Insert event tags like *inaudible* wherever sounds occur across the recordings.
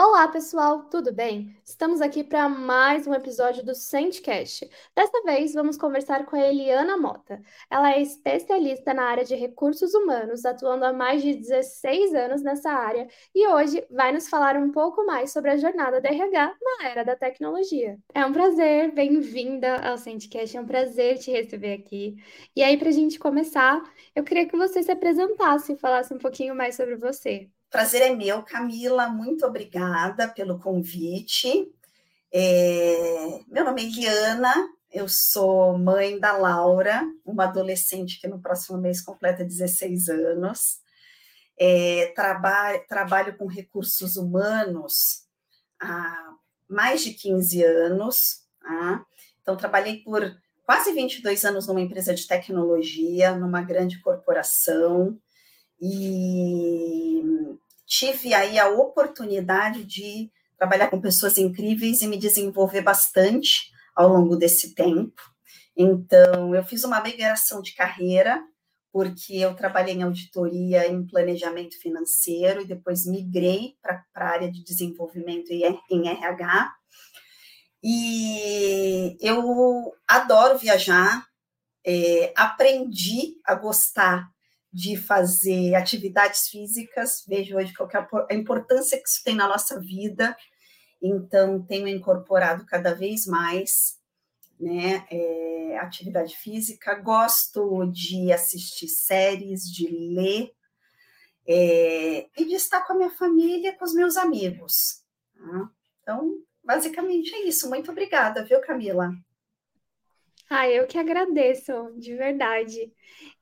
Olá, pessoal, tudo bem? Estamos aqui para mais um episódio do Sentcast. Dessa vez, vamos conversar com a Eliana Mota. Ela é especialista na área de recursos humanos, atuando há mais de 16 anos nessa área, e hoje vai nos falar um pouco mais sobre a jornada da RH na era da tecnologia. É um prazer, bem-vinda ao Sentcast, é um prazer te receber aqui. E aí, para a gente começar, eu queria que você se apresentasse e falasse um pouquinho mais sobre você. Prazer é meu, Camila, muito obrigada pelo convite. É, meu nome é Eliana, eu sou mãe da Laura, uma adolescente que no próximo mês completa 16 anos. É, traba trabalho com recursos humanos há mais de 15 anos. Tá? Então, trabalhei por quase 22 anos numa empresa de tecnologia, numa grande corporação e tive aí a oportunidade de trabalhar com pessoas incríveis e me desenvolver bastante ao longo desse tempo. Então, eu fiz uma migração de carreira, porque eu trabalhei em auditoria em planejamento financeiro e depois migrei para a área de desenvolvimento em RH. E eu adoro viajar, é, aprendi a gostar de fazer atividades físicas, vejo hoje qual é a importância que isso tem na nossa vida, então tenho incorporado cada vez mais né, é, atividade física, gosto de assistir séries, de ler, é, e de estar com a minha família, com os meus amigos. Tá? Então, basicamente é isso. Muito obrigada, viu, Camila? Ah, eu que agradeço, de verdade.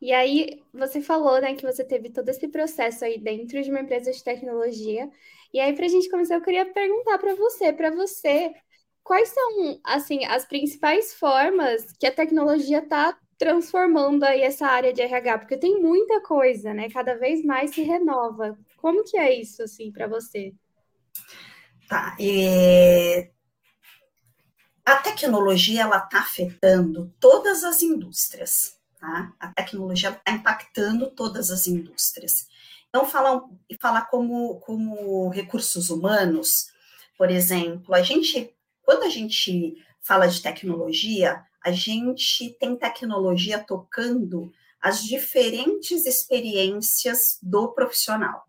E aí, você falou, né, que você teve todo esse processo aí dentro de uma empresa de tecnologia. E aí, para a gente começar, eu queria perguntar para você, para você, quais são, assim, as principais formas que a tecnologia está transformando aí essa área de RH? Porque tem muita coisa, né? Cada vez mais se renova. Como que é isso, assim, para você? Tá, e a tecnologia ela está afetando todas as indústrias, tá? A tecnologia está impactando todas as indústrias. Então, falar, falar como, como recursos humanos, por exemplo, a gente, quando a gente fala de tecnologia, a gente tem tecnologia tocando as diferentes experiências do profissional.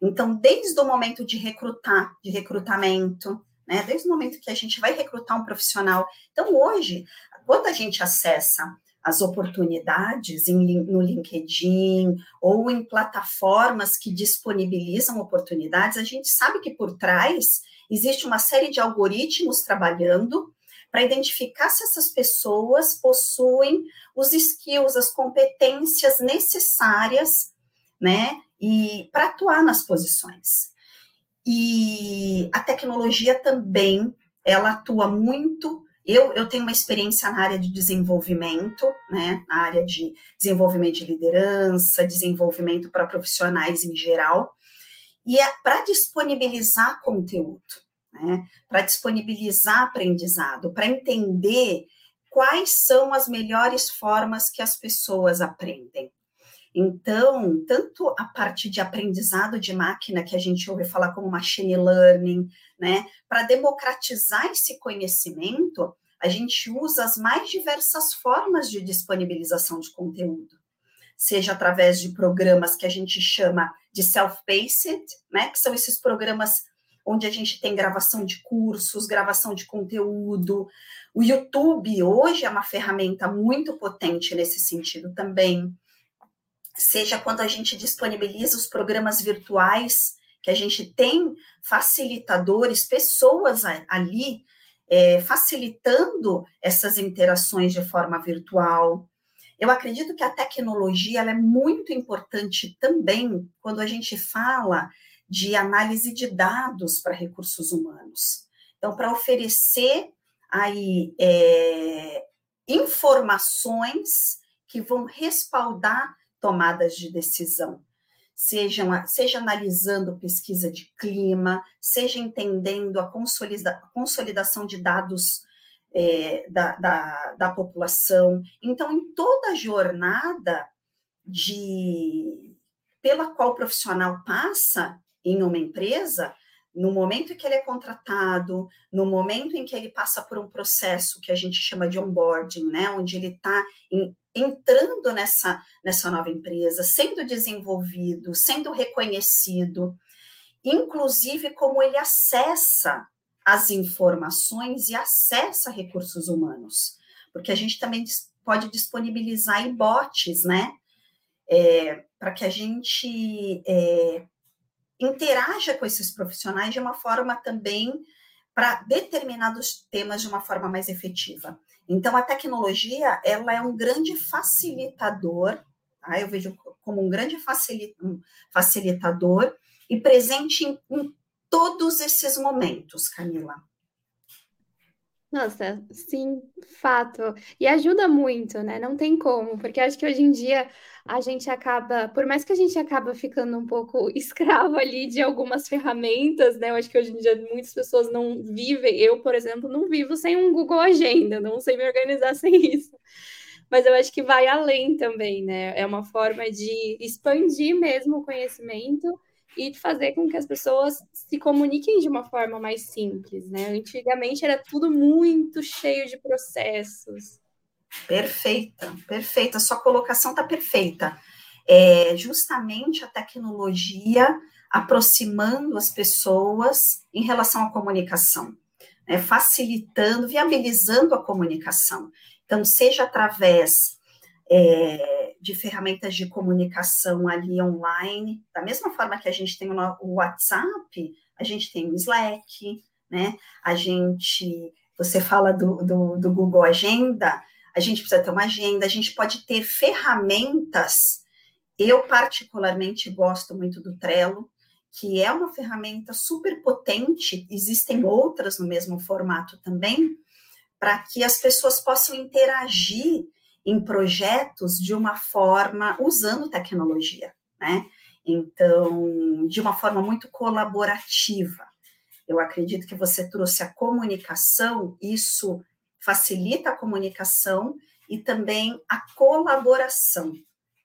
Então, desde o momento de recrutar, de recrutamento, né? Desde o momento que a gente vai recrutar um profissional. Então, hoje, quando a gente acessa as oportunidades em, no LinkedIn ou em plataformas que disponibilizam oportunidades, a gente sabe que por trás existe uma série de algoritmos trabalhando para identificar se essas pessoas possuem os skills, as competências necessárias, né, e para atuar nas posições. E a tecnologia também, ela atua muito. Eu, eu tenho uma experiência na área de desenvolvimento, né, na área de desenvolvimento de liderança, desenvolvimento para profissionais em geral, e é para disponibilizar conteúdo, né, para disponibilizar aprendizado, para entender quais são as melhores formas que as pessoas aprendem. Então, tanto a parte de aprendizado de máquina, que a gente ouve falar como machine learning, né, para democratizar esse conhecimento, a gente usa as mais diversas formas de disponibilização de conteúdo, seja através de programas que a gente chama de self-paced, né, que são esses programas onde a gente tem gravação de cursos, gravação de conteúdo. O YouTube hoje é uma ferramenta muito potente nesse sentido também seja quando a gente disponibiliza os programas virtuais, que a gente tem facilitadores, pessoas ali é, facilitando essas interações de forma virtual. Eu acredito que a tecnologia é muito importante também quando a gente fala de análise de dados para recursos humanos. Então, para oferecer aí é, informações que vão respaldar tomadas de decisão, seja, analisando pesquisa de clima, seja entendendo a consolidação de dados é, da, da, da população. Então, em toda a jornada de pela qual o profissional passa em uma empresa, no momento em que ele é contratado, no momento em que ele passa por um processo que a gente chama de onboarding, né, onde ele está entrando nessa, nessa nova empresa, sendo desenvolvido, sendo reconhecido, inclusive como ele acessa as informações e acessa recursos humanos, porque a gente também pode disponibilizar bots, né, é, para que a gente é, interaja com esses profissionais de uma forma também para determinados temas de uma forma mais efetiva. Então, a tecnologia ela é um grande facilitador, tá? eu vejo como um grande facilitador e presente em, em todos esses momentos, Camila. Nossa, sim, fato. E ajuda muito, né? Não tem como, porque acho que hoje em dia a gente acaba, por mais que a gente acaba ficando um pouco *laughs* escravo ali de algumas ferramentas, né? Eu acho que hoje em dia muitas pessoas não vivem, eu, por exemplo, não vivo sem um Google Agenda, não sei me organizar *laughs* sem isso. Mas eu acho que vai além também, né? É uma forma de expandir mesmo o conhecimento e fazer com que as pessoas se comuniquem de uma forma mais simples, né? Antigamente era tudo muito cheio de processos. Perfeita, perfeita. Sua colocação está perfeita. É justamente a tecnologia aproximando as pessoas em relação à comunicação, né? facilitando, viabilizando a comunicação. Então, seja através é, de ferramentas de comunicação ali online, da mesma forma que a gente tem o WhatsApp, a gente tem o Slack, né? A gente, você fala do, do, do Google Agenda, a gente precisa ter uma agenda, a gente pode ter ferramentas. Eu, particularmente, gosto muito do Trello, que é uma ferramenta super potente, existem outras no mesmo formato também, para que as pessoas possam interagir em projetos de uma forma usando tecnologia, né? Então, de uma forma muito colaborativa. Eu acredito que você trouxe a comunicação, isso facilita a comunicação e também a colaboração,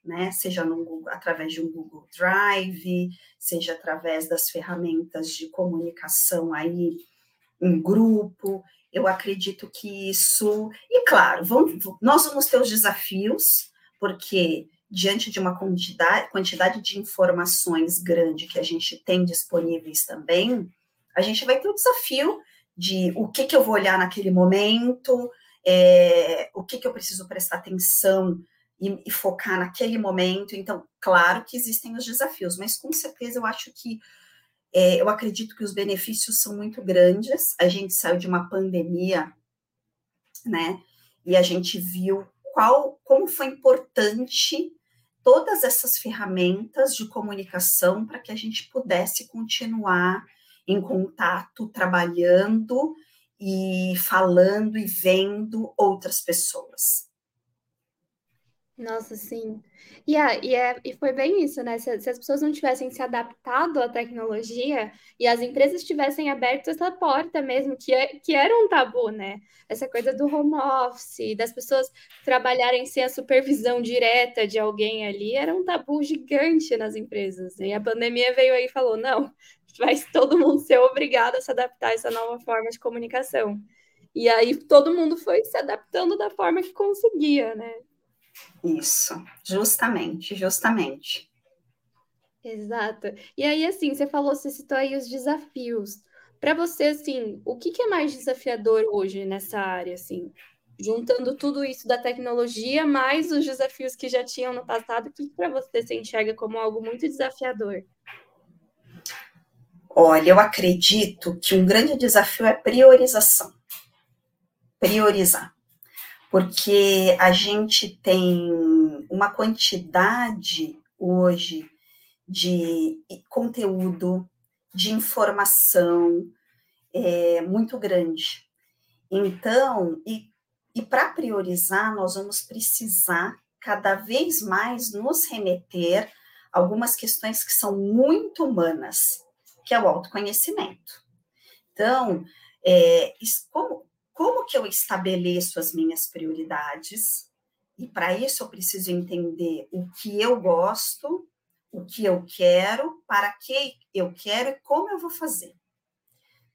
né? Seja no, através de um Google Drive, seja através das ferramentas de comunicação aí em grupo. Eu acredito que isso. E claro, vamos, nós vamos ter os desafios, porque diante de uma quantidade, de informações grande que a gente tem disponíveis também, a gente vai ter o desafio de o que, que eu vou olhar naquele momento, é, o que, que eu preciso prestar atenção e, e, focar naquele momento. Então, claro que existem os desafios, mas com certeza eu acho que é, eu acredito que os benefícios são muito grandes. A gente saiu de uma pandemia, né? E a gente viu qual, como foi importante todas essas ferramentas de comunicação para que a gente pudesse continuar em contato, trabalhando e falando e vendo outras pessoas. Nossa, sim. E, é, e, é, e foi bem isso, né? Se, se, as pessoas não tivessem se adaptado à tecnologia e as empresas tivessem aberto essa porta mesmo, que, é, que era um tabu, né? Essa coisa do home office, das pessoas trabalharem sem a supervisão direta de alguém ali, era um tabu gigante nas empresas. Né? E a pandemia veio aí e falou: não, vai *laughs* todo mundo ser obrigado a se adaptar a essa nova forma de comunicação. E aí todo mundo foi se adaptando da forma que conseguia, né? Isso, justamente, justamente. Exato. E aí, assim, você falou, você citou aí os desafios. Para você, assim, o que, que é mais desafiador hoje nessa área, assim? Juntando tudo isso da tecnologia, mais os desafios que já tinham no passado, o que, para você se enxerga como algo muito desafiador? Olha, eu acredito que um grande desafio é priorização. Priorizar porque a gente tem uma quantidade hoje de conteúdo, de informação é, muito grande. Então, e, e para priorizar, nós vamos precisar cada vez mais nos remeter a algumas questões que são muito humanas, que é o autoconhecimento. Então, é, como, como que eu estabeleço as minhas prioridades? E para isso eu preciso entender o que eu gosto, o que eu quero, para que eu quero e como eu vou fazer.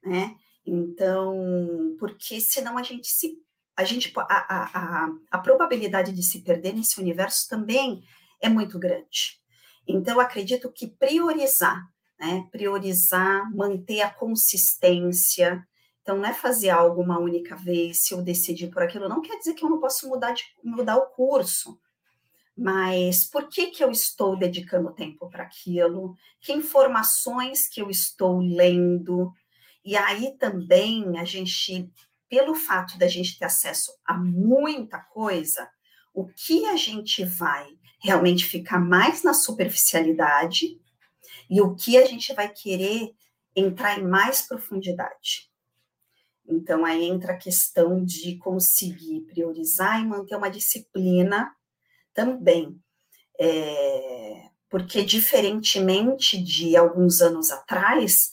né? Então, porque senão a gente se a gente a, a, a, probabilidade de se perder nesse universo também é muito grande. Então, acredito que priorizar, né? Priorizar, manter a consistência. Então, não é fazer algo uma única vez, se eu decidir por aquilo, não quer dizer que eu não posso mudar, de, mudar o curso. Mas por que, que eu estou dedicando tempo para aquilo? Que informações que eu estou lendo? E aí também a gente, pelo fato da gente ter acesso a muita coisa, o que a gente vai realmente ficar mais na superficialidade e o que a gente vai querer entrar em mais profundidade. Então, aí entra a questão de conseguir priorizar e manter uma disciplina também. É, porque, diferentemente de alguns anos atrás,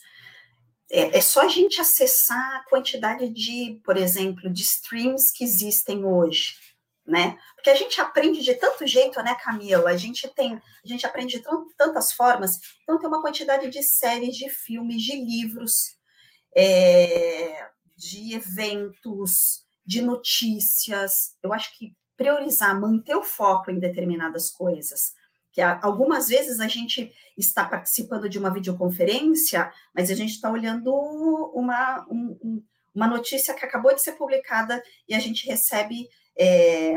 é, é, só a gente acessar a quantidade de, por exemplo, de streams que existem hoje né? Porque a gente aprende de tanto jeito, né, Camila? A gente tem, a gente aprende de tantas formas. Então tem uma quantidade de séries, de filmes, de livros, é, de eventos, de notícias. Eu acho que priorizar, manter o foco em determinadas coisas. Que algumas vezes a gente está participando de uma videoconferência, mas a gente está olhando uma, um, uma notícia que acabou de ser publicada e a gente recebe é,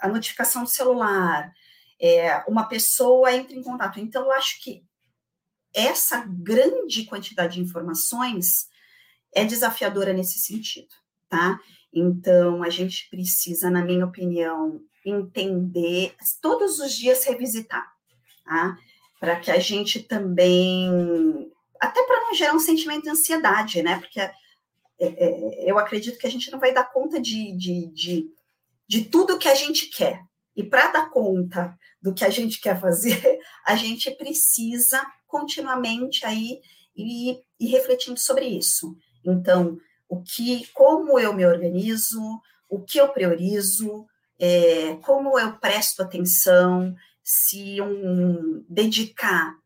a notificação do celular, é, uma pessoa entra em contato. Então, eu acho que essa grande quantidade de informações é desafiadora nesse sentido, tá? Então, a gente precisa, na minha opinião, entender, todos os dias revisitar, tá? Para que a gente também, até para não gerar um sentimento de ansiedade, né? Porque é, é, eu acredito que a gente não vai dar conta de, de, de de tudo que a gente quer. E para dar conta do que a gente quer fazer, *laughs* a gente precisa continuamente aí ir, ir refletindo sobre isso. Então, o que, como eu me organizo, o que eu priorizo, é, como eu presto atenção, se um, dedicar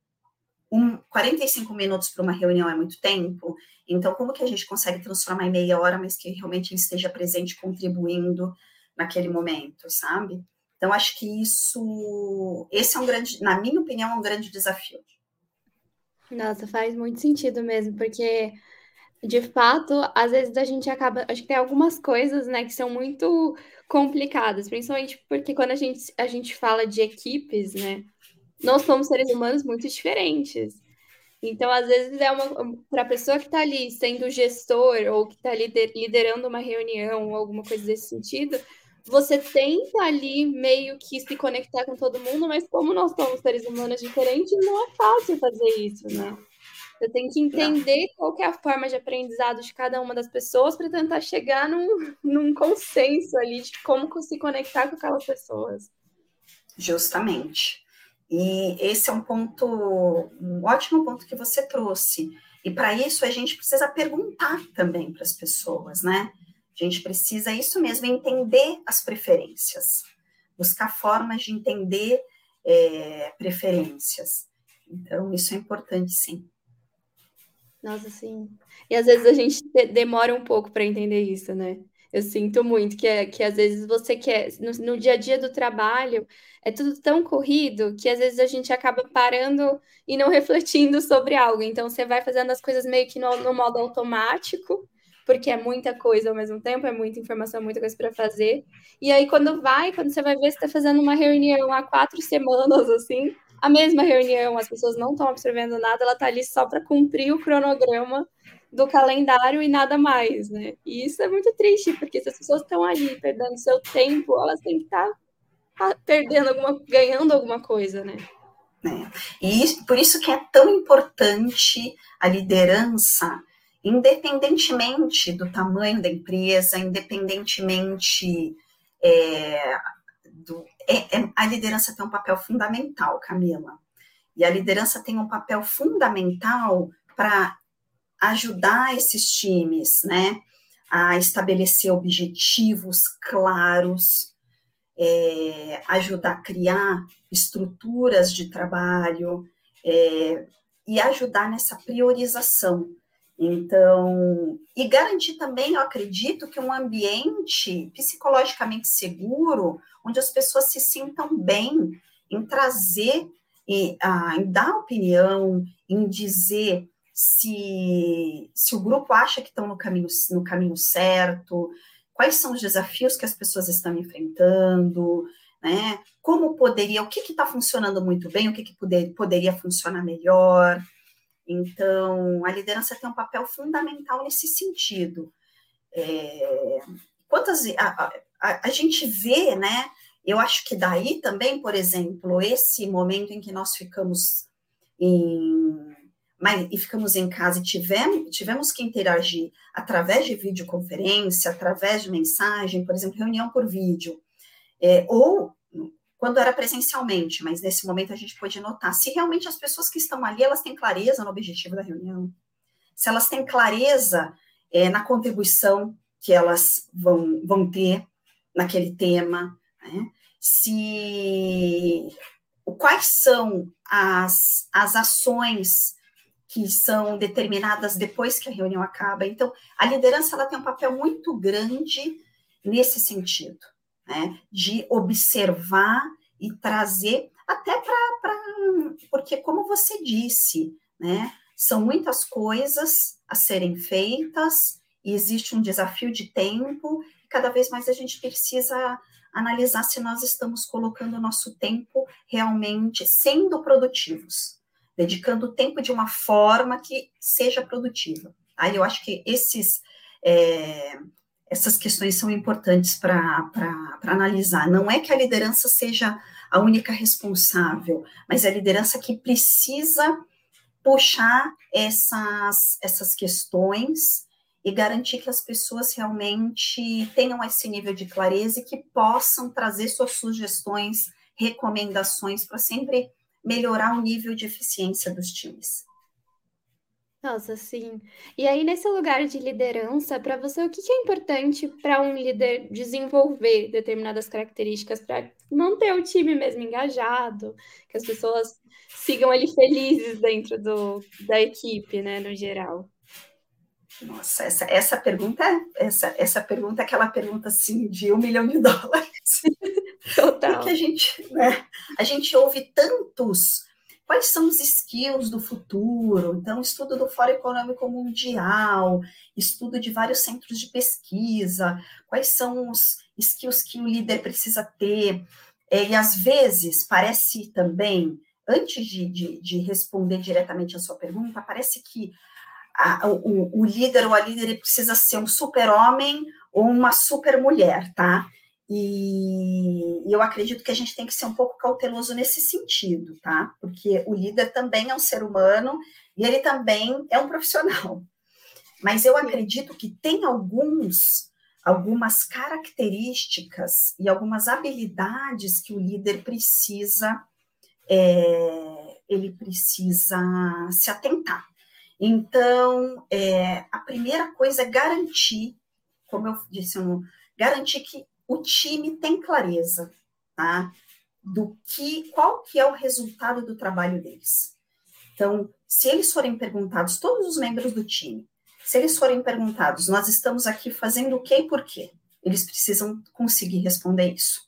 um, 45 minutos para uma reunião é muito tempo, então como que a gente consegue transformar em meia hora, mas que realmente ele esteja presente, contribuindo naquele momento, sabe? Então, acho que isso, esse é um grande, na minha opinião, é um grande desafio. Nossa, faz muito sentido mesmo, porque de fato, às vezes a gente acaba, acho que tem algumas coisas, né, que são muito complicadas, principalmente porque quando a gente, a gente fala de equipes, né, nós somos seres humanos muito diferentes. Então, às vezes, é uma para a pessoa que está ali sendo gestor ou que está liderando uma reunião ou alguma coisa desse sentido, você tenta ali meio que se conectar com todo mundo, mas como nós somos seres humanos diferentes, não é fácil fazer isso, né? Você tem que entender qual que é a forma de aprendizado de cada uma das pessoas para tentar chegar num, *laughs* num consenso ali de como se conectar com aquelas pessoas. Justamente. E esse é um ponto, um ótimo ponto que você trouxe. E para isso a gente precisa perguntar também para as pessoas, né? A gente precisa, isso mesmo, entender as preferências, buscar formas de entender é, preferências. Então, isso é importante, sim. Nossa, sim. E às vezes a gente demora um pouco para entender isso, né? Eu sinto muito que, é, que às vezes você quer, no, no, dia a dia do trabalho, é tudo tão corrido que às vezes a gente acaba parando e não *laughs* refletindo sobre algo. Então você vai fazendo as coisas meio que no, no modo automático porque é muita coisa ao mesmo tempo, é muita informação, muita coisa para fazer. E aí, quando vai, quando você vai ver, você está fazendo uma reunião há quatro semanas, *laughs* assim, a mesma reunião, as pessoas não estão absorvendo nada, ela está ali só para cumprir o cronograma do calendário e nada mais, né? E isso é muito triste, porque se as pessoas estão ali perdendo seu tempo, elas têm que estar tá perdendo alguma, ganhando alguma coisa, né? É. E por isso que é tão importante a liderança independentemente do tamanho da empresa, independentemente é, do. É, é, a liderança tem um papel fundamental, Camila. E a liderança tem um papel fundamental para ajudar esses times, né, a estabelecer objetivos claros, é, ajudar a criar estruturas de trabalho é, e ajudar nessa priorização. Então, e garantir também, eu acredito, que um ambiente psicologicamente seguro, onde as pessoas se sintam bem em trazer, e, ah, em dar opinião, em dizer se, se o grupo acha que estão no caminho, no caminho certo, quais são os desafios que as pessoas estão enfrentando, né? Como poderia, o que está funcionando muito bem, o que, que poder, poderia funcionar melhor. Então, a liderança tem um papel fundamental nesse sentido. É, quantas a, a, a, gente vê, né? Eu acho que daí também, por exemplo, esse momento em que nós ficamos em mas, e ficamos em casa e tivemos, tivemos que interagir através de videoconferência, através de mensagem, por exemplo, reunião por vídeo, é, ou quando era presencialmente, mas nesse momento a gente pode notar se realmente as pessoas que estão ali elas têm clareza no objetivo da reunião, se elas têm clareza é, na contribuição que elas vão, vão ter naquele tema, né? se quais são as, as ações que são determinadas depois que a reunião acaba. Então, a liderança ela tem um papel muito grande nesse sentido né, de observar e trazer até para. Porque, como você disse, né, são muitas coisas a serem feitas e existe um desafio de tempo, e cada vez mais a gente precisa analisar se nós estamos colocando o nosso tempo realmente sendo produtivos, dedicando o tempo de uma forma que seja produtiva. Aí eu acho que esses. É, essas questões são importantes para analisar. Não é que a liderança seja a única responsável, mas é a liderança que precisa puxar essas, essas questões e garantir que as pessoas realmente tenham esse nível de clareza e que possam trazer suas sugestões, recomendações para sempre melhorar o nível de eficiência dos times. Nossa, sim. E aí, nesse lugar de liderança, para você, o que que é importante para um líder desenvolver determinadas características para manter o time mesmo engajado, que as pessoas sigam ali felizes dentro do, da equipe, né, no geral? Nossa, essa, essa pergunta, essa, essa pergunta é aquela pergunta assim de um milhão de *laughs* dólares. Total. Porque a gente, né, a gente ouve tantos quais são os skills do futuro. Então, estudo do Fórum Econômico Mundial, estudo de vários centros de pesquisa, quais são os skills que o líder precisa ter. É, e às vezes parece também, antes de, de, de responder diretamente a sua pergunta, parece que a, o, o, líder ou a líder precisa ser um super-homem ou uma super-mulher, tá? E, eu acredito que a gente tem que ser um pouco cauteloso nesse sentido, tá? Porque o líder também é um ser humano e ele também é um profissional. Mas eu acredito que tem alguns algumas características e algumas habilidades que o líder precisa é, ele precisa se atentar. Então, é, a primeira coisa é garantir, como eu disse, garantir que o time tem clareza, tá? Do que, qual que é o resultado do trabalho deles. Então, se eles forem perguntados, todos os membros do time, se eles forem perguntados, nós estamos aqui fazendo o que e por quê? Eles precisam conseguir responder isso.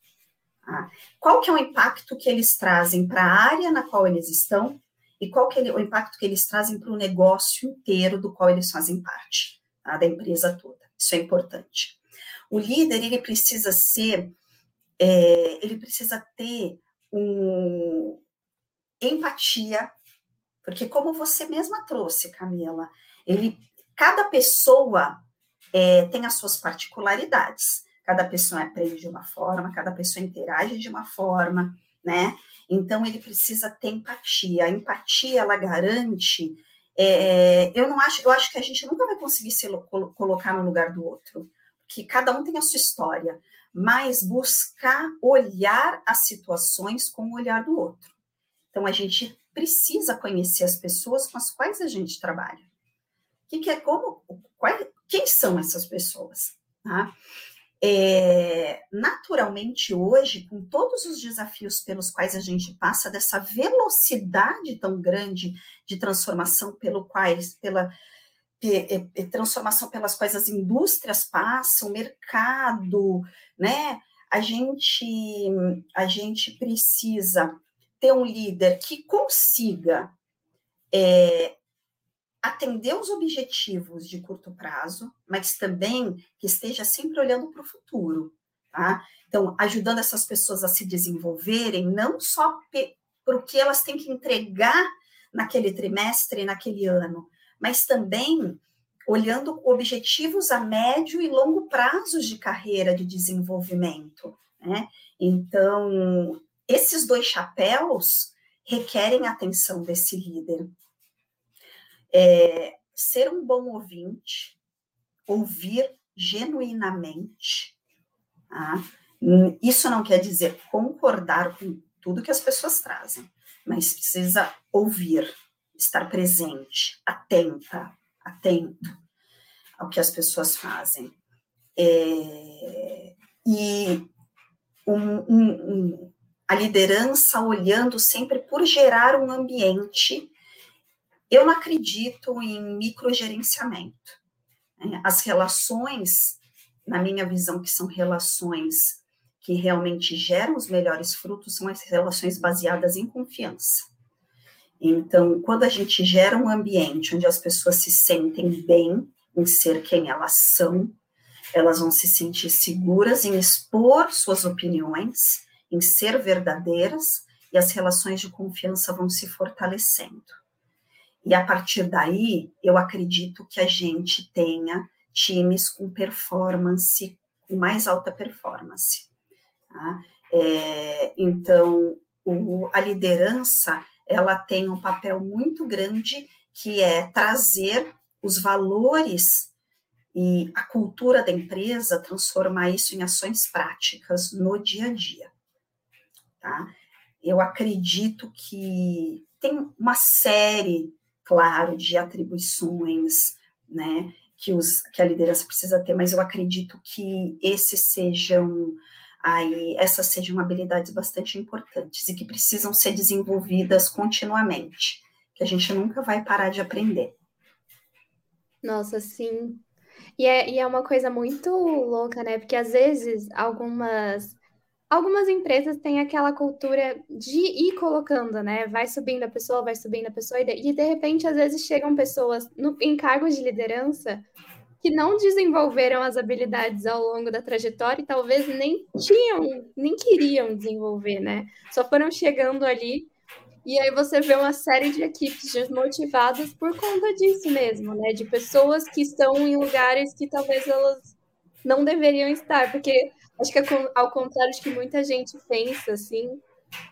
Tá? Qual que é o impacto que eles trazem para a área na qual eles estão e qual que é o impacto que eles trazem para o negócio inteiro do qual eles fazem parte, tá? da empresa toda. Isso é importante. O líder, ele precisa ser, é, ele precisa ter um, empatia, porque como você mesma trouxe, Camila, ele, cada pessoa é, tem as suas particularidades, cada pessoa aprende de uma forma, cada pessoa interage de uma forma, né? Então ele precisa ter empatia. A empatia ela garante. É, eu não acho, eu acho que a gente nunca vai conseguir se colocar no lugar do outro que cada um tem a sua história, mas buscar olhar as situações com o olhar do outro. Então, a gente precisa conhecer as pessoas com as quais a gente trabalha. O que, que é como, qual, quem são essas pessoas? Tá? É, naturalmente, hoje, com todos os desafios pelos quais a gente passa, dessa velocidade tão grande de transformação pelo quais, pela, transformação pelas quais as indústrias passam, mercado, né? A gente, a gente precisa ter um líder que consiga é, atender os objetivos de curto prazo, mas também que esteja sempre olhando para o futuro, tá? Então, ajudando essas pessoas a se desenvolverem, não só o que elas têm que entregar naquele trimestre, naquele ano, mas também olhando objetivos a médio e longo prazos de carreira de desenvolvimento, né? Então, esses dois chapéus requerem atenção desse líder. É, ser um bom ouvinte, ouvir genuinamente. Tá? Isso não quer dizer concordar com tudo que as pessoas trazem, mas precisa ouvir, estar presente, atenta, atento ao que as pessoas fazem. É, e um, um, um, a liderança olhando sempre por gerar um ambiente. Eu não acredito em microgerenciamento. Né? As relações, na minha visão, que são relações que realmente geram os melhores frutos, são as relações baseadas em confiança. Então, quando a gente gera um ambiente onde as pessoas se sentem bem em ser quem elas são, elas vão se sentir seguras em expor suas opiniões, em ser verdadeiras e as relações de confiança vão se fortalecendo. E a partir daí, eu acredito que a gente tenha times com performance, com mais alta performance. Tá? É, então, o, a liderança, ela tem um papel muito grande que é trazer os valores e a cultura da empresa, transformar isso em ações práticas no dia a dia tá? Eu acredito que tem uma série, claro, de atribuições, né, que, os, que a liderança precisa ter, mas eu acredito que esses sejam aí essas sejam habilidades bastante importantes e que precisam ser desenvolvidas continuamente, que a gente nunca vai parar de aprender. Nossa, sim. E é, e é uma coisa muito louca, né? Porque às vezes algumas Algumas empresas têm aquela cultura de ir colocando, né? Vai subindo a pessoa, vai subindo a pessoa, e de, repente, às vezes, chegam pessoas no, em cargos de liderança que não desenvolveram as habilidades ao longo da trajetória e talvez nem tinham, nem queriam desenvolver, né? Só foram chegando ali. E aí você vê uma série de equipes desmotivadas por conta disso mesmo, né? De pessoas que estão em lugares que talvez elas não deveriam estar, porque Acho que é ao contrário de que muita gente pensa, assim,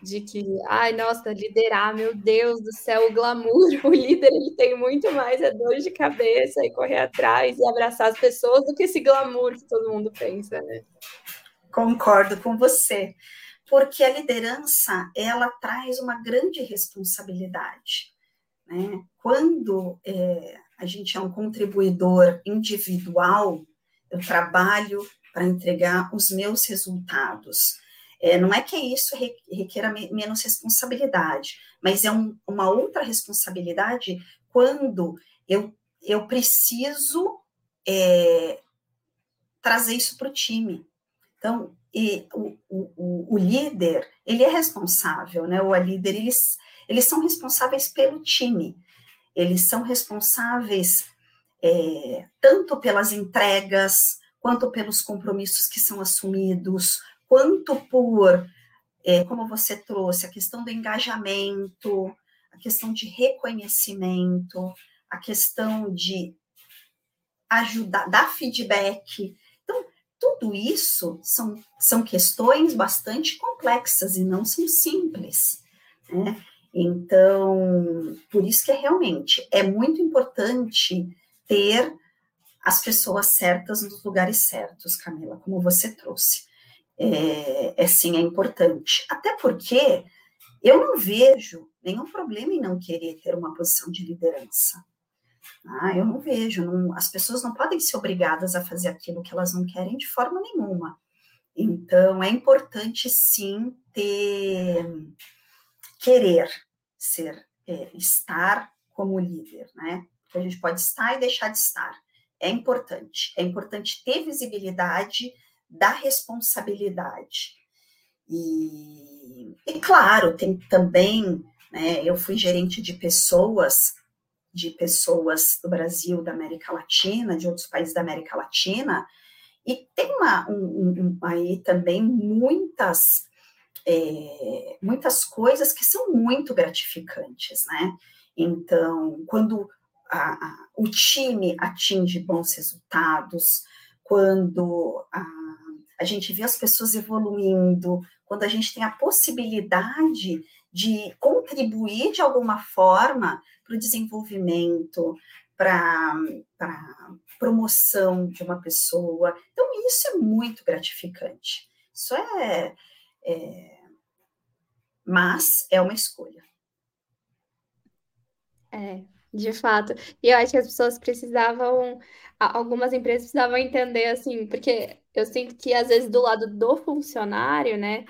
de que, ai, nossa, liderar, meu Deus do céu, o glamour, *laughs* o líder, ele tem muito mais é dor de cabeça e correr atrás e abraçar as pessoas do que esse glamour que todo mundo pensa, né? Concordo com você, porque a liderança, ela traz uma grande responsabilidade, né? Quando é, a gente é um contribuidor individual, eu trabalho para entregar os meus resultados. É, não é que isso requer menos responsabilidade, mas é um, uma outra responsabilidade quando eu, eu preciso é, trazer isso para o time. Então, e, o, o, o, líder, ele é responsável, né? O líder, eles, eles são responsáveis pelo time, eles são responsáveis é, tanto pelas entregas, quanto pelos compromissos que são assumidos, quanto por, é, como você trouxe, a questão do engajamento, a questão de reconhecimento, a questão de ajudar, dar feedback. Então, tudo isso são, são questões bastante complexas e não são simples. Né? Então, por isso que é realmente é muito importante ter as pessoas certas nos lugares certos, Camila, como você trouxe. É, é sim, é importante. Até porque eu não vejo nenhum problema em não querer ter uma posição de liderança. Ah, eu não vejo. Não, as pessoas não podem ser obrigadas a fazer aquilo que elas não querem de forma nenhuma. Então, é importante sim ter querer ser, é, estar como líder, né? que a gente pode estar e deixar de estar. É importante. É importante ter visibilidade da responsabilidade. E, e claro, tem também, né, eu fui gerente de pessoas, de pessoas do Brasil, da América Latina, de outros países da América Latina, e tem uma, um, um, aí também muitas, é, muitas coisas que são muito gratificantes, né? Então, quando a, a, o time atinge bons resultados, quando a, a gente vê as pessoas evoluindo, quando a gente tem a possibilidade de contribuir de alguma forma para o desenvolvimento, para a promoção de uma pessoa. Então, isso é muito gratificante. Isso é, é. Mas é uma escolha. É, de fato. E eu acho que as pessoas precisavam, algumas empresas precisavam entender, assim, porque eu sinto que às vezes do lado do funcionário, né,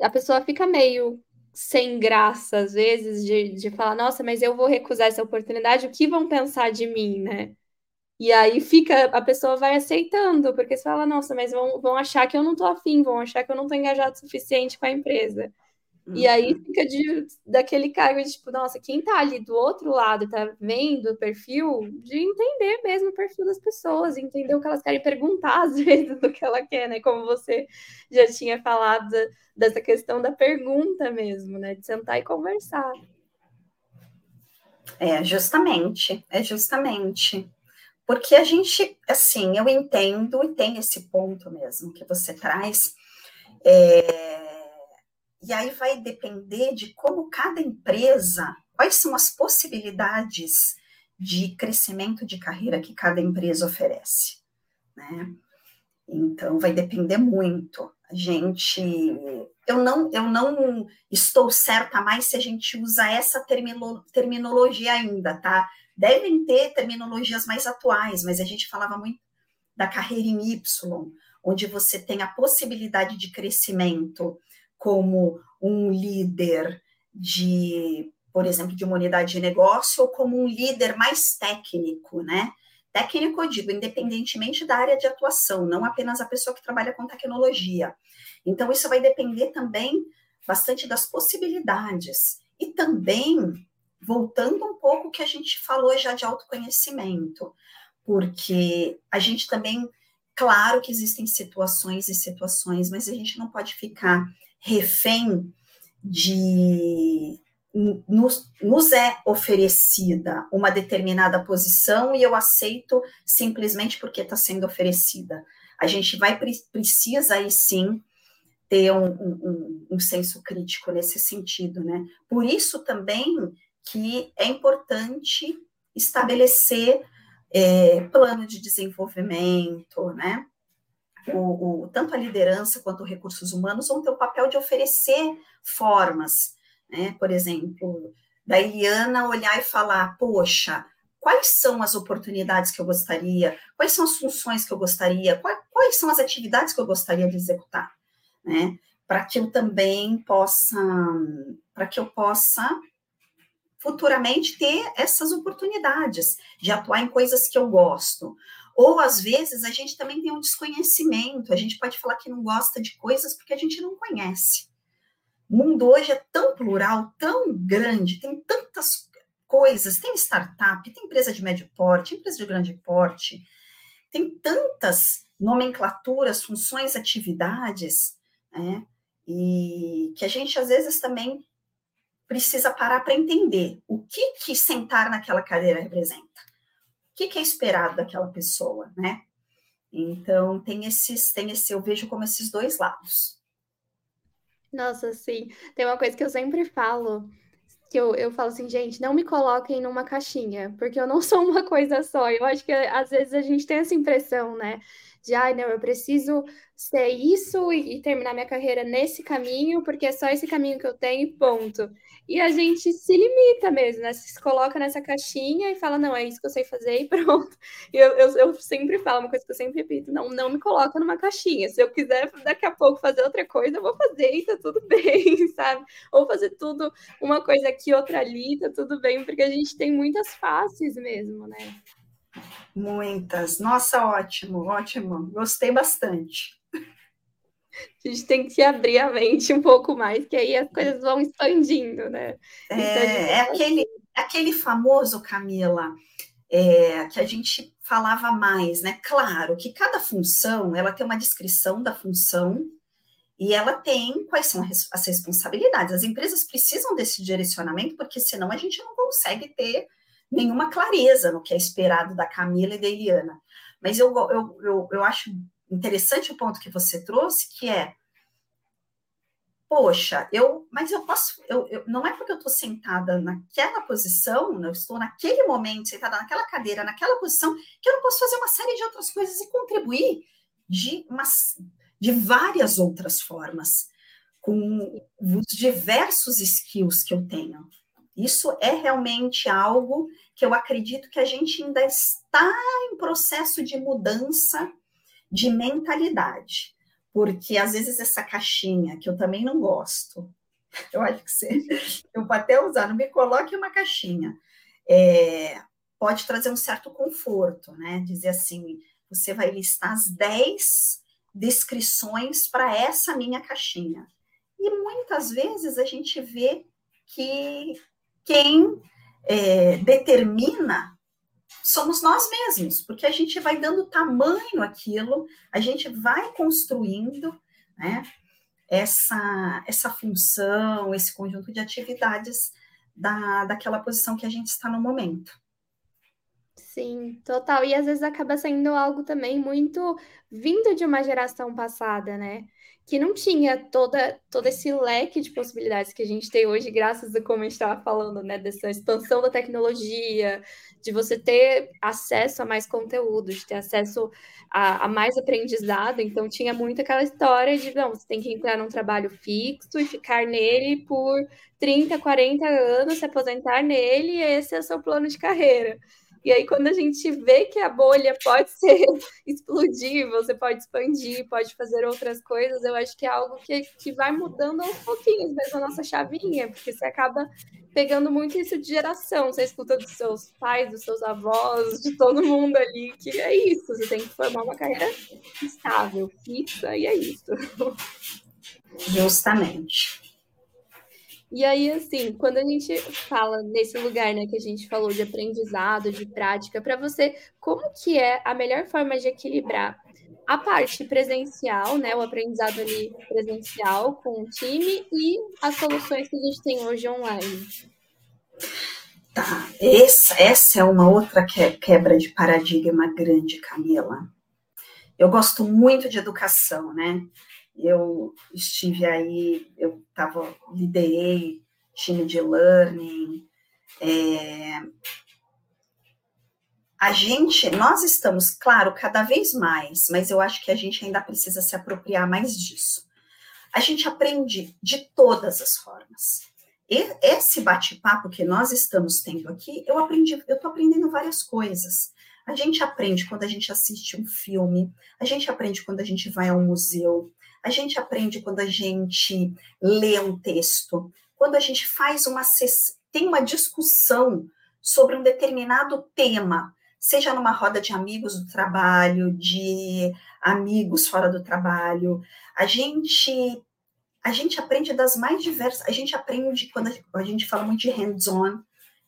a pessoa fica meio sem graça, às vezes, de, de falar, nossa, mas eu vou recusar essa oportunidade, o que vão pensar de mim, né? E aí fica, a pessoa vai aceitando, porque você fala, nossa, mas vão, vão achar que eu não tô afim, vão achar que eu não tô engajado o suficiente com a empresa. E aí uhum. fica de, daquele cargo de tipo, nossa, quem tá ali do outro lado, tá vendo o perfil, de entender mesmo o perfil das pessoas, entender o que elas querem perguntar *laughs* às vezes do que ela quer, né? Como você já tinha falado dessa questão da pergunta mesmo, né? De sentar e conversar. É, justamente, é justamente. Porque a gente, assim, eu entendo e tem esse ponto mesmo que você traz. É, e aí vai depender de como cada empresa, quais são as possibilidades de crescimento de carreira que cada empresa oferece, né? Então vai depender muito. A gente, eu não, eu não estou certa mais se a gente usa essa termino, terminologia ainda, tá? Devem ter terminologias mais atuais, mas a gente falava muito da carreira em Y, onde você tem a possibilidade de crescimento como um líder de, por exemplo, de uma unidade de negócio ou como um líder mais técnico, né? Técnico, eu digo, independentemente da área de atuação, não apenas a pessoa que trabalha com tecnologia. Então, isso vai depender também bastante das possibilidades. E também, voltando um pouco que a gente falou já de autoconhecimento, porque a gente também, claro que existem situações e situações, mas a gente não pode ficar refém de nos, nos, é oferecida uma determinada posição e eu aceito simplesmente porque está sendo oferecida. A gente vai precisa aí sim ter um, um, um, senso crítico nesse sentido, né? Por isso também que é importante estabelecer é, plano de desenvolvimento, né? O, o, tanto a liderança quanto os recursos humanos vão ter o papel de oferecer formas, né? Por exemplo, da Eliana olhar e falar, poxa, quais são as oportunidades que eu gostaria, quais são as funções que eu gostaria, quais, quais são as atividades que eu gostaria de executar, né? Para que eu também possa, para que eu possa futuramente ter essas oportunidades de atuar em coisas que eu gosto. Ou às vezes a gente também tem um desconhecimento, a gente pode falar que não gosta de coisas porque a gente não conhece. O mundo hoje é tão plural, tão grande, tem tantas coisas, tem startup, tem empresa de médio porte, empresa de grande porte, tem tantas nomenclaturas, funções, atividades, né? E que a gente às vezes também precisa parar para entender o que que sentar naquela cadeira representa que, que é esperado daquela pessoa, né? Então tem esses, tem esse, eu vejo como esses dois lados. Nossa, sim. Tem uma coisa que eu sempre falo, que eu, eu falo assim, gente, não me coloquem numa caixinha, porque eu não sou uma coisa só. Eu acho que às vezes a gente tem essa impressão, né? De ai, não, eu preciso ser isso e, e, terminar minha carreira nesse caminho, porque é só esse caminho que eu tenho, ponto. E a gente se limita mesmo, né? Se coloca nessa caixinha e fala, não, é isso que eu sei fazer e *laughs* pronto. E eu, eu, eu sempre falo, uma coisa que eu sempre repito, não, não me coloca numa caixinha. Se eu quiser daqui a pouco fazer outra coisa, eu vou fazer e tá tudo *laughs* bem, sabe? Ou fazer tudo, uma coisa aqui, outra ali, tá tudo bem, porque a gente tem muitas faces mesmo, né? Muitas. Nossa, ótimo, ótimo. Gostei bastante. A gente tem que abrir a mente um pouco mais, que aí as coisas vão expandindo, né? É, então, é aquele, aquele famoso, Camila, é, que a gente falava mais, né? Claro que cada função ela tem uma descrição da função e ela tem quais são as responsabilidades. As empresas precisam desse direcionamento, porque senão a gente não consegue ter nenhuma clareza no que é esperado da Camila e da Eliana. Mas eu, eu, eu, eu acho interessante o ponto que você trouxe, que é poxa, eu, mas eu posso, eu, eu não é porque eu estou sentada naquela posição, eu estou naquele momento sentada naquela cadeira, naquela posição, que eu não posso fazer uma série de outras coisas e contribuir de, umas, de várias outras formas, com os diversos skills que eu tenho. Isso é realmente algo que eu acredito que a gente ainda está em processo de mudança de mentalidade. Porque às vezes essa caixinha, que eu também não gosto, *laughs* eu acho que você, eu vou até usar, não me coloque uma caixinha, é, pode trazer um certo conforto, né? Dizer assim, você vai listar as 10 descrições para essa minha caixinha. E muitas vezes a gente vê que quem é, determina somos nós mesmos, porque a gente vai dando tamanho àquilo, a gente vai construindo né, essa, essa função, esse conjunto de atividades da, daquela posição que a gente está no momento. Sim, total. E às vezes acaba sendo algo também muito vindo de uma geração passada, né? que não tinha toda, todo esse leque de possibilidades que a gente tem hoje, graças a como a gente estava falando, né, dessa expansão da tecnologia, de você ter acesso a mais conteúdo, de ter acesso a, a, mais aprendizado. Então, tinha muito aquela história de, não, você tem que entrar num trabalho fixo e ficar nele por 30, 40 anos, se aposentar nele, e esse é o seu plano de carreira. E aí, quando a gente vê que a bolha pode *laughs* ser explodir, você pode expandir, pode fazer outras coisas, eu acho que é algo que, que vai mudando aos pouquinhos mesmo a nossa chavinha, porque você acaba pegando muito isso de geração. Você escuta dos seus pais, dos seus avós, de todo mundo ali, que é isso. Você tem que formar uma carreira estável, fixa, e é isso. Justamente. E aí, assim, quando a gente fala nesse lugar, né, que a gente falou de aprendizado, de prática, para você, como que é a melhor forma de equilibrar a parte presencial, né, o aprendizado ali presencial com o time e as soluções que a gente tem hoje online? Tá, essa, essa é uma outra quebra de paradigma grande, Camila. Eu gosto muito de educação, né? Eu estive aí, eu tava, liderei time de learning. É, a gente, nós estamos, claro, cada vez mais, mas eu acho que a gente ainda precisa se apropriar mais disso. A gente aprende de todas as formas. E esse bate-papo que nós estamos tendo aqui, eu aprendi, eu estou aprendendo várias coisas. A gente aprende quando a gente assiste um filme, a gente aprende quando a gente vai ao museu, a gente aprende quando a gente lê um texto, quando a gente faz uma tem uma discussão sobre um determinado tema, seja numa roda de amigos do trabalho, de amigos fora do trabalho, a gente a gente aprende das mais diversas, a gente aprende quando a gente fala muito de hands-on,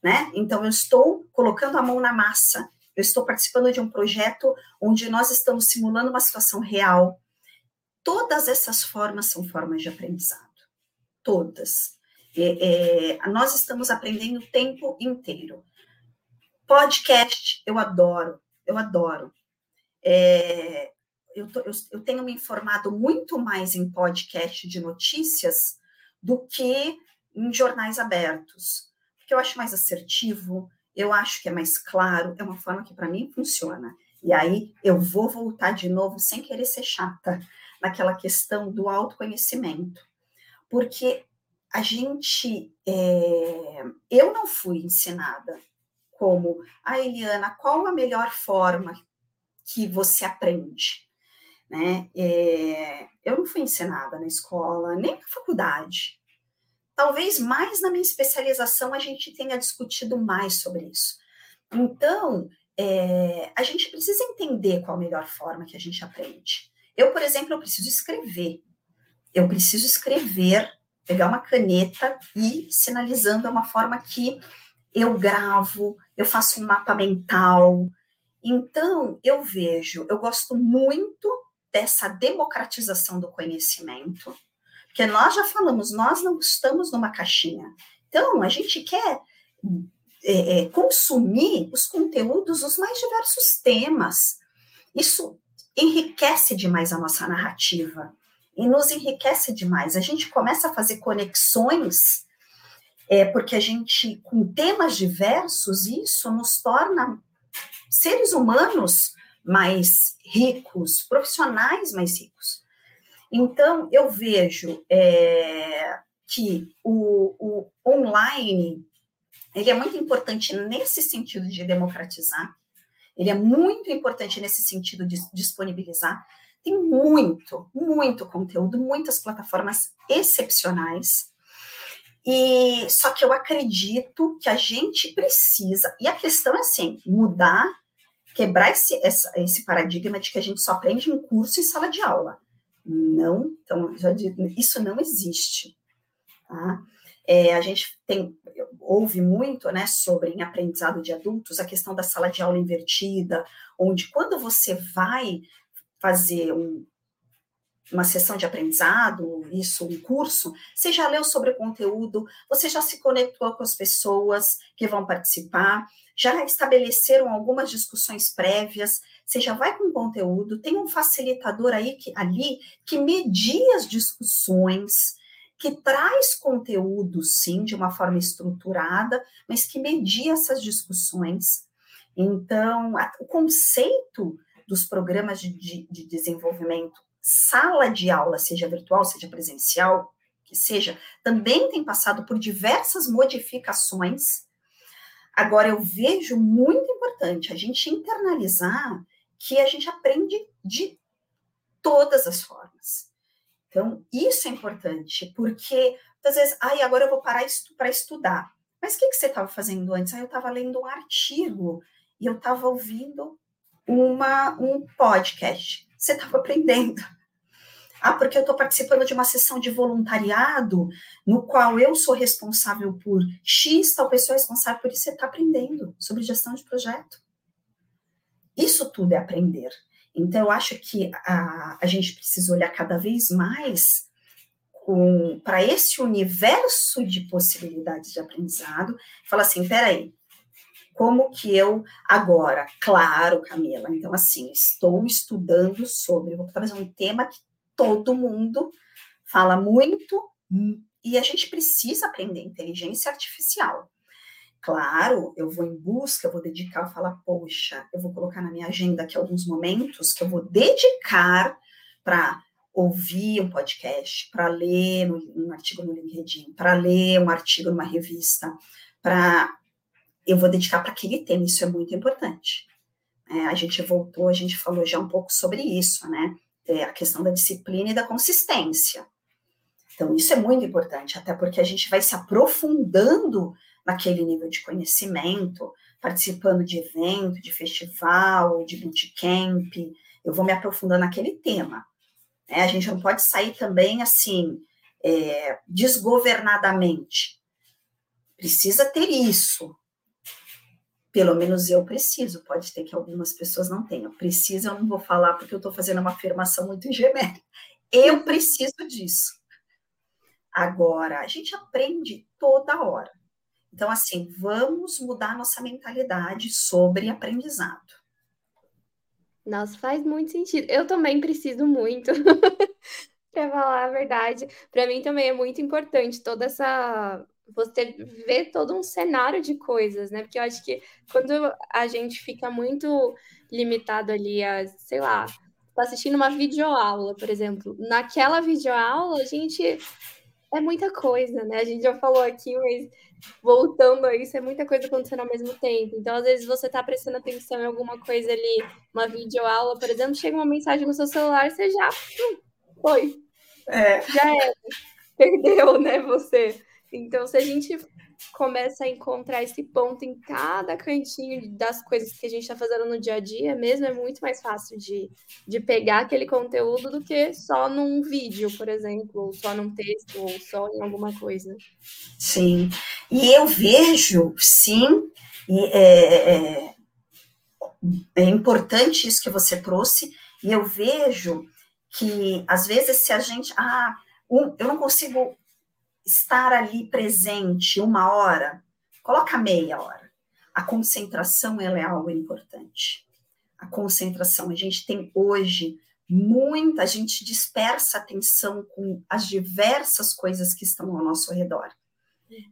né? Então eu estou colocando a mão na massa, eu estou participando de um projeto onde nós estamos simulando uma situação real, Todas essas formas são formas de aprendizado. Todas. É, é, nós estamos aprendendo o tempo inteiro. Podcast, eu adoro, eu adoro. É, eu, tô, eu, eu, tenho me informado muito mais em podcast de notícias do que em jornais abertos, porque eu acho mais assertivo, eu acho que é mais claro, é uma forma que para mim funciona. E aí eu vou voltar de novo, sem querer ser chata, naquela questão do autoconhecimento. Porque a gente. É, eu não fui ensinada como, a ah, Eliana, qual a melhor forma que você aprende? Né? É, eu não fui ensinada na escola, nem na faculdade. Talvez mais na minha especialização a gente tenha discutido mais sobre isso. Então, é, a gente precisa entender qual a melhor forma que a gente aprende. Eu, por exemplo, eu preciso escrever. Eu preciso escrever, pegar uma caneta e sinalizando é uma forma que eu gravo, eu faço um mapa mental. Então, eu vejo, eu gosto muito dessa democratização do conhecimento, porque nós já falamos, nós não estamos numa caixinha. Então, a gente quer é, é, consumir os conteúdos dos mais diversos temas. Isso enriquece demais a nossa narrativa e nos enriquece demais. A gente começa a fazer conexões, é, porque a gente, com temas diversos, isso nos torna seres humanos mais ricos, profissionais mais ricos. Então, eu vejo é, que o, o, online ele é muito importante nesse sentido de democratizar, ele é muito importante nesse sentido de disponibilizar. Tem muito, muito conteúdo, muitas plataformas excepcionais. E só que eu acredito que a gente precisa, e a questão é assim, mudar, quebrar esse, essa, esse paradigma de que a gente só aprende em curso e sala de aula. Não, então, já digo, isso não existe. Tá? É, a gente tem, ouve muito né, sobre em aprendizado de adultos a questão da sala de aula invertida, onde quando você vai fazer um, uma sessão de aprendizado, isso, um curso, você já leu sobre o conteúdo, você já se conectou com as pessoas que vão participar, já estabeleceram algumas discussões prévias, você já vai com conteúdo, tem um facilitador aí que, ali que media as discussões, que traz conteúdo, sim, de uma forma estruturada, mas que media essas discussões. Então, a, o conceito dos programas de, de, de desenvolvimento, sala de aula, seja virtual, seja presencial, que seja, também tem passado por diversas modificações Agora, eu vejo muito importante a gente internalizar que a gente aprende de todas as formas. Então, isso é importante, porque às vezes, ai, agora eu vou parar estu para estudar. Mas o que, que você estava fazendo antes? Ah, eu estava lendo um artigo e eu estava ouvindo uma, um podcast. Você estava aprendendo. Ah, porque eu estou participando de uma sessão de voluntariado no qual eu sou responsável por X, tal pessoa é responsável por isso. Você está aprendendo sobre gestão de projeto. Isso tudo é aprender. Então, eu acho que a, a gente precisa olhar cada vez mais para esse universo de possibilidades de aprendizado falar assim: peraí, como que eu agora? Claro, Camila, então assim, estou estudando sobre, vou fazer um tema que todo mundo fala muito e a gente precisa aprender inteligência artificial. Claro, eu vou em busca, eu vou dedicar, eu falar, poxa, eu vou colocar na minha agenda aqui alguns momentos que eu vou dedicar para ouvir um podcast, para ler um artigo no LinkedIn, para ler um artigo numa revista, para eu vou dedicar para aquele tema, isso é muito importante. É, a gente voltou, a gente falou já um pouco sobre isso, né? é, a questão da disciplina e da consistência. Então, isso é muito importante, até porque a gente vai se aprofundando naquele nível de conhecimento, participando de evento, de festival, de bootcamp, eu vou me aprofundando naquele tema. Né? A gente não pode sair também assim, é, desgovernadamente. Precisa ter isso, pelo menos eu preciso, pode ter que algumas pessoas não tenham. Precisa, eu não vou falar porque eu estou fazendo uma afirmação muito *laughs* genérica. Eu preciso disso. Agora, a gente aprende toda hora. Então, assim, vamos mudar nossa mentalidade sobre aprendizado. Nossa, faz muito sentido. Eu também preciso muito. *laughs* Para falar a verdade, para mim também é muito importante toda essa você vê todo um cenário de coisas, né? Porque eu acho que quando a gente fica muito limitado ali a, sei lá, tá assistindo uma videoaula, por exemplo, naquela videoaula a gente é muita coisa, né? A gente já falou aqui, mas voltando a isso, é muita coisa acontecendo ao mesmo tempo. Então, às vezes, você está prestando atenção em alguma coisa ali, uma videoaula, por exemplo, chega uma mensagem no seu celular, você já hum, foi. É. Já era. Perdeu, né, você. Então, se a gente começa a encontrar esse ponto em cada cantinho das coisas que a gente está fazendo no dia a dia, mesmo é muito mais fácil de, de pegar aquele conteúdo do que só num vídeo, por exemplo, ou só num texto, ou só em alguma coisa. Sim, e eu vejo, sim, e é, é, é importante isso que você trouxe, e eu vejo que às vezes se a gente, ah, eu não consigo estar ali presente uma hora, coloca meia hora. A concentração ela é algo importante. A concentração, a gente tem hoje muita, gente dispersa atenção com as diversas coisas que estão ao nosso redor,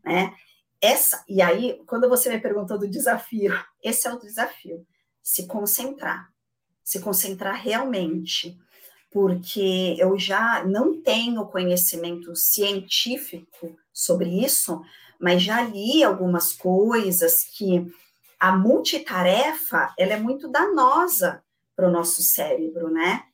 né? Essa, e aí, quando você me perguntou do desafio, esse é o desafio, se concentrar, se concentrar realmente porque eu já não tenho conhecimento científico sobre isso, mas já li algumas coisas que a multitarefa ela é muito danosa para o nosso cérebro, né?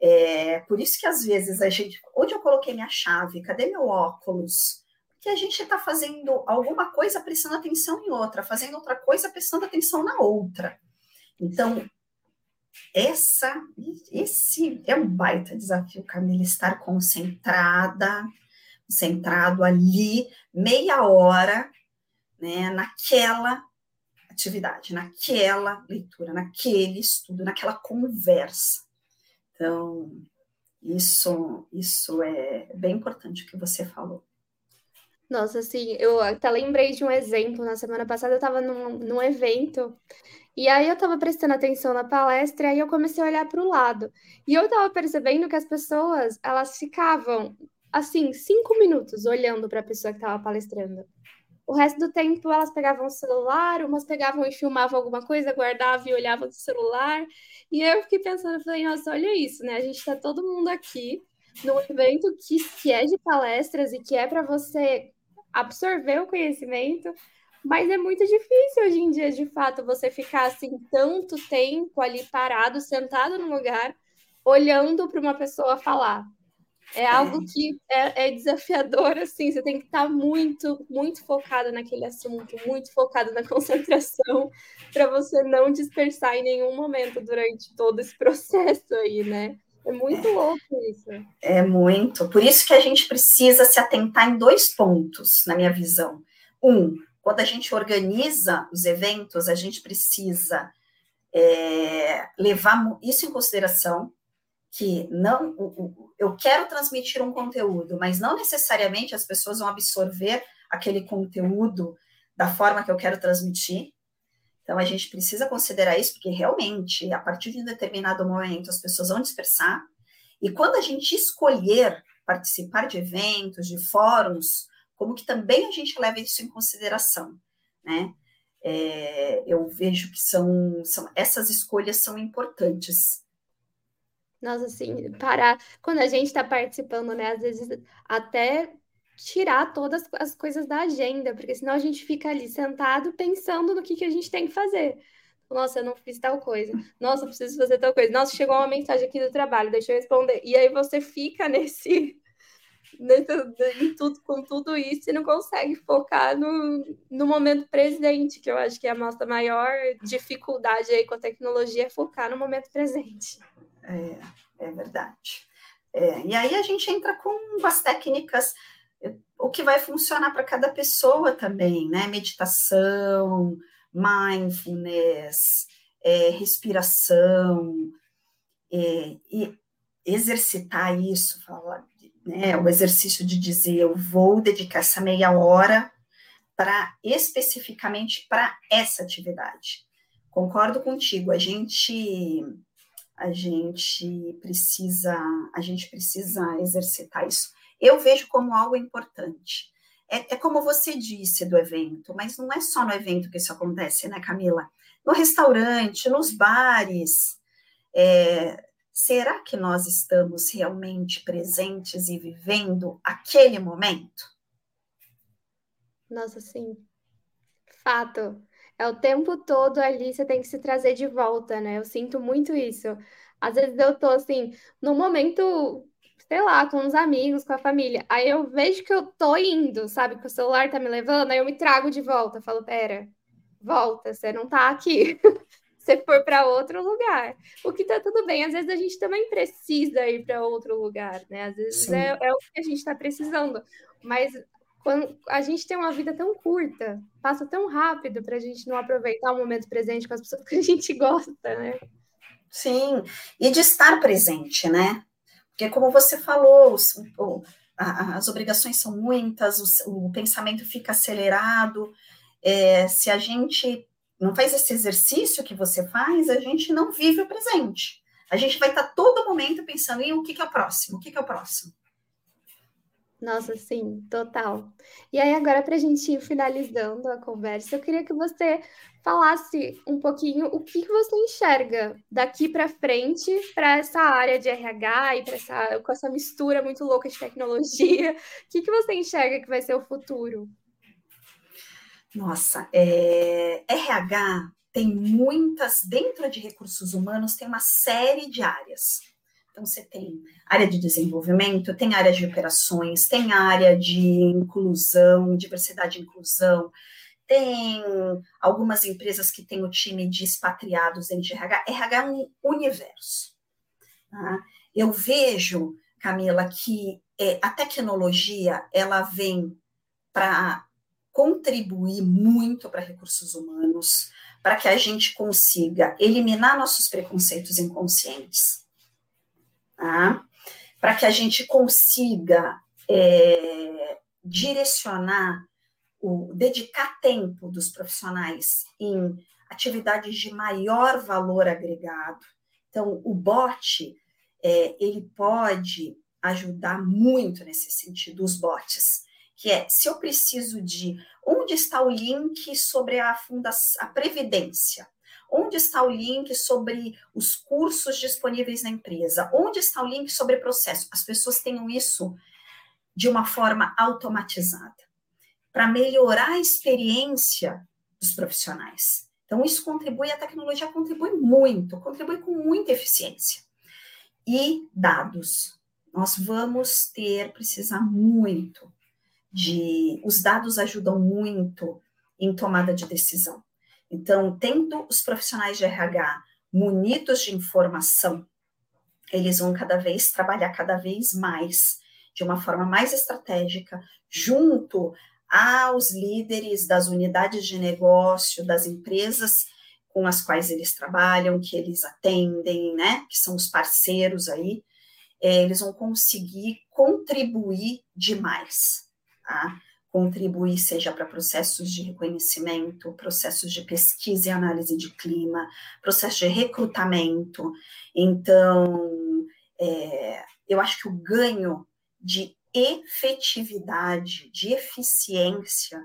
É, por isso que às vezes a gente, onde eu coloquei minha chave, cadê meu óculos? Porque a gente está fazendo alguma coisa prestando atenção em outra, fazendo outra coisa prestando atenção na outra. Então, essa, esse é um baita desafio, Camila, estar concentrada, concentrado ali, meia hora, né, naquela atividade, naquela leitura, naquele estudo, naquela conversa. Então, isso, isso é bem importante o que você falou. Nossa, assim, eu até lembrei de um exemplo. Na semana passada eu estava num, num evento e aí eu estava prestando atenção na palestra e aí eu comecei a olhar para o lado. E eu estava percebendo que as pessoas, elas ficavam, assim, cinco minutos olhando para a pessoa que estava palestrando. O resto do tempo elas pegavam o celular, umas pegavam e filmavam alguma coisa, guardavam e olhavam no celular. E eu fiquei pensando, falei, nossa, olha isso, né? A gente está todo mundo aqui num evento que, que é de palestras e que é para você absorver o conhecimento, mas é muito difícil hoje em dia, de fato, você ficar assim tanto tempo ali parado, sentado no lugar, olhando para uma pessoa falar. É algo que é, é, desafiador, assim, você tem que estar muito, muito focado naquele assunto, muito focado na *laughs* concentração, para você não dispersar em nenhum momento durante todo esse processo aí, né? É muito louco isso. É muito. Por isso que a gente precisa se atentar em dois pontos, na minha visão. Um, quando a gente organiza os eventos, a gente precisa é, levar isso em consideração, que não eu quero transmitir um conteúdo, mas não necessariamente as pessoas vão absorver aquele conteúdo da forma que eu quero transmitir. Então a gente precisa considerar isso, porque realmente, a partir de um determinado momento, as pessoas vão dispersar. E quando a gente escolher participar de eventos, de fóruns, como que também a gente leva isso em consideração, né? É, eu vejo que são, são essas escolhas são importantes. Nossa, assim, parar quando a gente está participando, né? Às vezes até tirar todas as coisas da agenda, porque senão a gente fica ali sentado pensando no que, que a gente tem que fazer. Nossa, eu não fiz tal coisa. Nossa, eu preciso fazer tal coisa. Nossa, chegou uma mensagem aqui do trabalho, deixa eu responder. E aí você fica nesse *laughs* em tudo, com tudo isso e não consegue focar no, no momento presente, que eu acho que é a nossa maior dificuldade aí com a tecnologia é focar no momento presente. É, é verdade. É, e aí a gente entra com as técnicas, o que vai funcionar para cada pessoa também, né? Meditação, mindfulness, é, respiração, é, e exercitar isso, falar, né, o exercício de dizer eu vou dedicar essa meia hora para especificamente para essa atividade. Concordo contigo, a gente a gente precisa a gente precisa exercitar isso. Eu vejo como algo importante. é, é, como você disse do evento, mas não é só no evento que isso acontece, né, Camila? No restaurante, nos bares. É, será que nós estamos realmente presentes e vivendo aquele momento? Nossa, sim. Fato. É o tempo todo ali, você tem que se trazer de volta, né? Eu sinto muito isso. Às vezes eu tô assim, no momento sei lá, com os amigos, com a família. Aí eu vejo que eu tô indo, sabe? Que o celular tá me levando, aí eu me trago de volta. Falo, pera, volta, você não tá aqui. *laughs* você for para outro lugar. O que tá tudo bem. Às vezes a gente também precisa ir para outro lugar, né? Às vezes é, é, o que a gente está precisando. Mas quando a gente tem uma vida tão curta, passa tão rápido para a gente não aproveitar o momento presente com as pessoas *laughs* que a gente gosta, né? Sim, e de estar presente, né? Porque, como você falou, os, o, a, as obrigações são muitas, o, o pensamento fica acelerado. É, se a gente não faz esse exercício que você faz, a gente não vive o presente. A gente vai estar todo momento pensando em o que, que é o próximo, o que, que é o próximo. Nossa, sim, total. E aí, agora, para a gente ir finalizando a conversa, eu queria que você falasse um pouquinho o que você enxerga daqui para frente para essa área de RH e para essa, com essa mistura muito louca de tecnologia. *laughs* O que, que você enxerga que vai ser o futuro? Nossa, é, RH tem muitas, dentro de recursos humanos, tem uma série de áreas. Então, você tem área de desenvolvimento, tem área de operações, tem área de inclusão, diversidade e inclusão, tem algumas empresas que têm o time de expatriados em RH. RH é um universo. Tá? Eu vejo, Camila, que é, a tecnologia ela vem para contribuir muito para recursos humanos, para que a gente consiga eliminar nossos preconceitos inconscientes tá? para que a gente consiga é, direcionar, o, dedicar tempo dos profissionais em atividades de maior valor agregado. Então, o bot, é, ele pode ajudar muito nesse sentido, os bots, que é, se eu preciso de, onde está o link sobre a, fundação, a previdência? Onde está o link sobre os cursos disponíveis na empresa? Onde está o link sobre processo? As pessoas tenham isso de uma forma automatizada, para melhorar a experiência dos profissionais. Então, isso contribui, a tecnologia contribui muito, contribui com muita eficiência. E dados. Nós vamos ter, precisar muito de. Os dados ajudam muito em tomada de decisão. Então, tendo os profissionais de RH munidos de informação, eles vão cada vez trabalhar cada vez mais de uma forma mais estratégica, junto aos líderes das unidades de negócio, das empresas com as quais eles trabalham, que eles atendem, né, que são os parceiros aí, é, eles vão conseguir contribuir demais, tá? Contribuir, seja para processos de reconhecimento, processos de pesquisa e análise de clima, processo de recrutamento. Então, é, eu acho que o ganho de efetividade, de eficiência,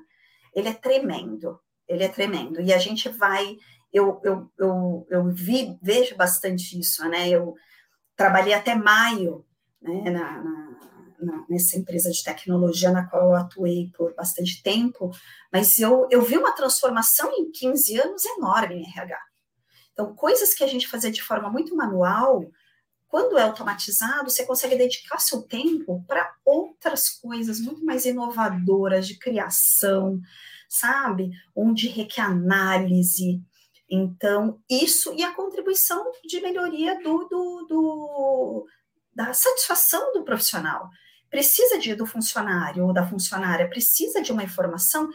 ele é tremendo, ele é tremendo. E a gente vai, eu, eu, eu, eu vi, vejo bastante isso, né? Eu trabalhei até maio né, na, na na, nessa empresa de tecnologia na qual eu atuei por bastante tempo, mas eu, eu vi uma transformação em 15 anos enorme em RH. Então, coisas que a gente fazia de forma muito manual, quando é automatizado, você consegue dedicar seu tempo para outras coisas muito mais inovadoras de criação, sabe? Onde requer análise. Então, isso e a contribuição de melhoria do, do, do da satisfação do profissional precisa de, do funcionário ou da funcionária, precisa de uma informação,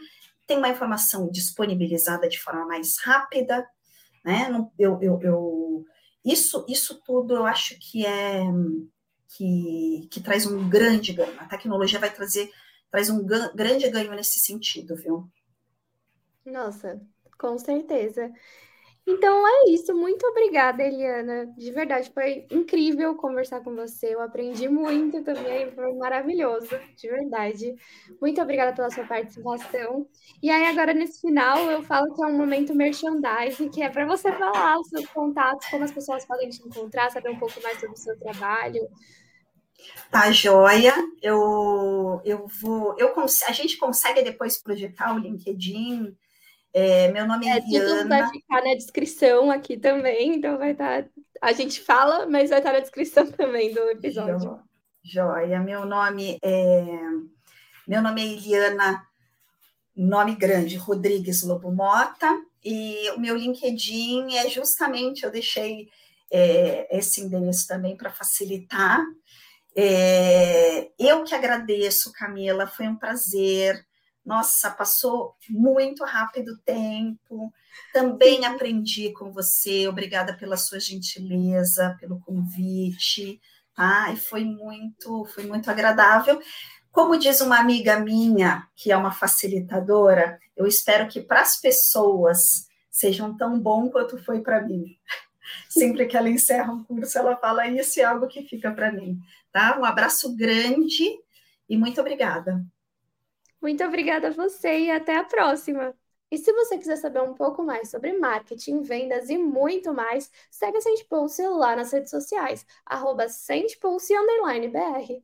tem uma informação disponibilizada de forma mais rápida, né? Eu, eu, eu, isso, isso tudo eu acho que é que, que traz um grande ganho. A tecnologia vai trazer traz um grande ganho nesse sentido, viu? Nossa, com certeza. Então é isso. Muito obrigada, Eliana. De verdade, foi incrível conversar com você. Eu aprendi muito também, foi maravilhoso, de verdade. Muito obrigada pela sua participação. E aí, agora nesse final, eu falo que é um momento merchandising, que é para você falar os seus contatos, como as pessoas podem te encontrar, saber um pouco mais sobre o seu trabalho. Tá joia. Eu, eu vou. Eu, a gente consegue depois projetar o LinkedIn é, meu nome é, é Tudo vai ficar na descrição aqui também, então vai estar. Tá, a gente fala, mas vai estar na descrição *laughs* também do episódio. Joia. Meu nome é. Meu nome é Eliana, nome grande, Rodrigues Lobo Mota, e o meu LinkedIn é justamente, eu deixei é, esse endereço também para facilitar. É, eu que agradeço, Camila, foi um prazer nossa, passou muito rápido o tempo. Também aprendi com você. Obrigada pela sua gentileza, pelo convite, tá? E foi muito, foi muito agradável. Como diz uma amiga minha, que é uma facilitadora, eu espero que para as pessoas sejam tão bom quanto foi para mim. *laughs* Sempre que ela encerra um curso, ela fala isso e é algo que fica para mim, tá? Um abraço grande e muito obrigada. Muito obrigada a você e até a próxima! E se você quiser saber um pouco mais sobre marketing, vendas e muito mais, segue a Sente Pulse lá nas redes sociais, arroba SentePulse_BR.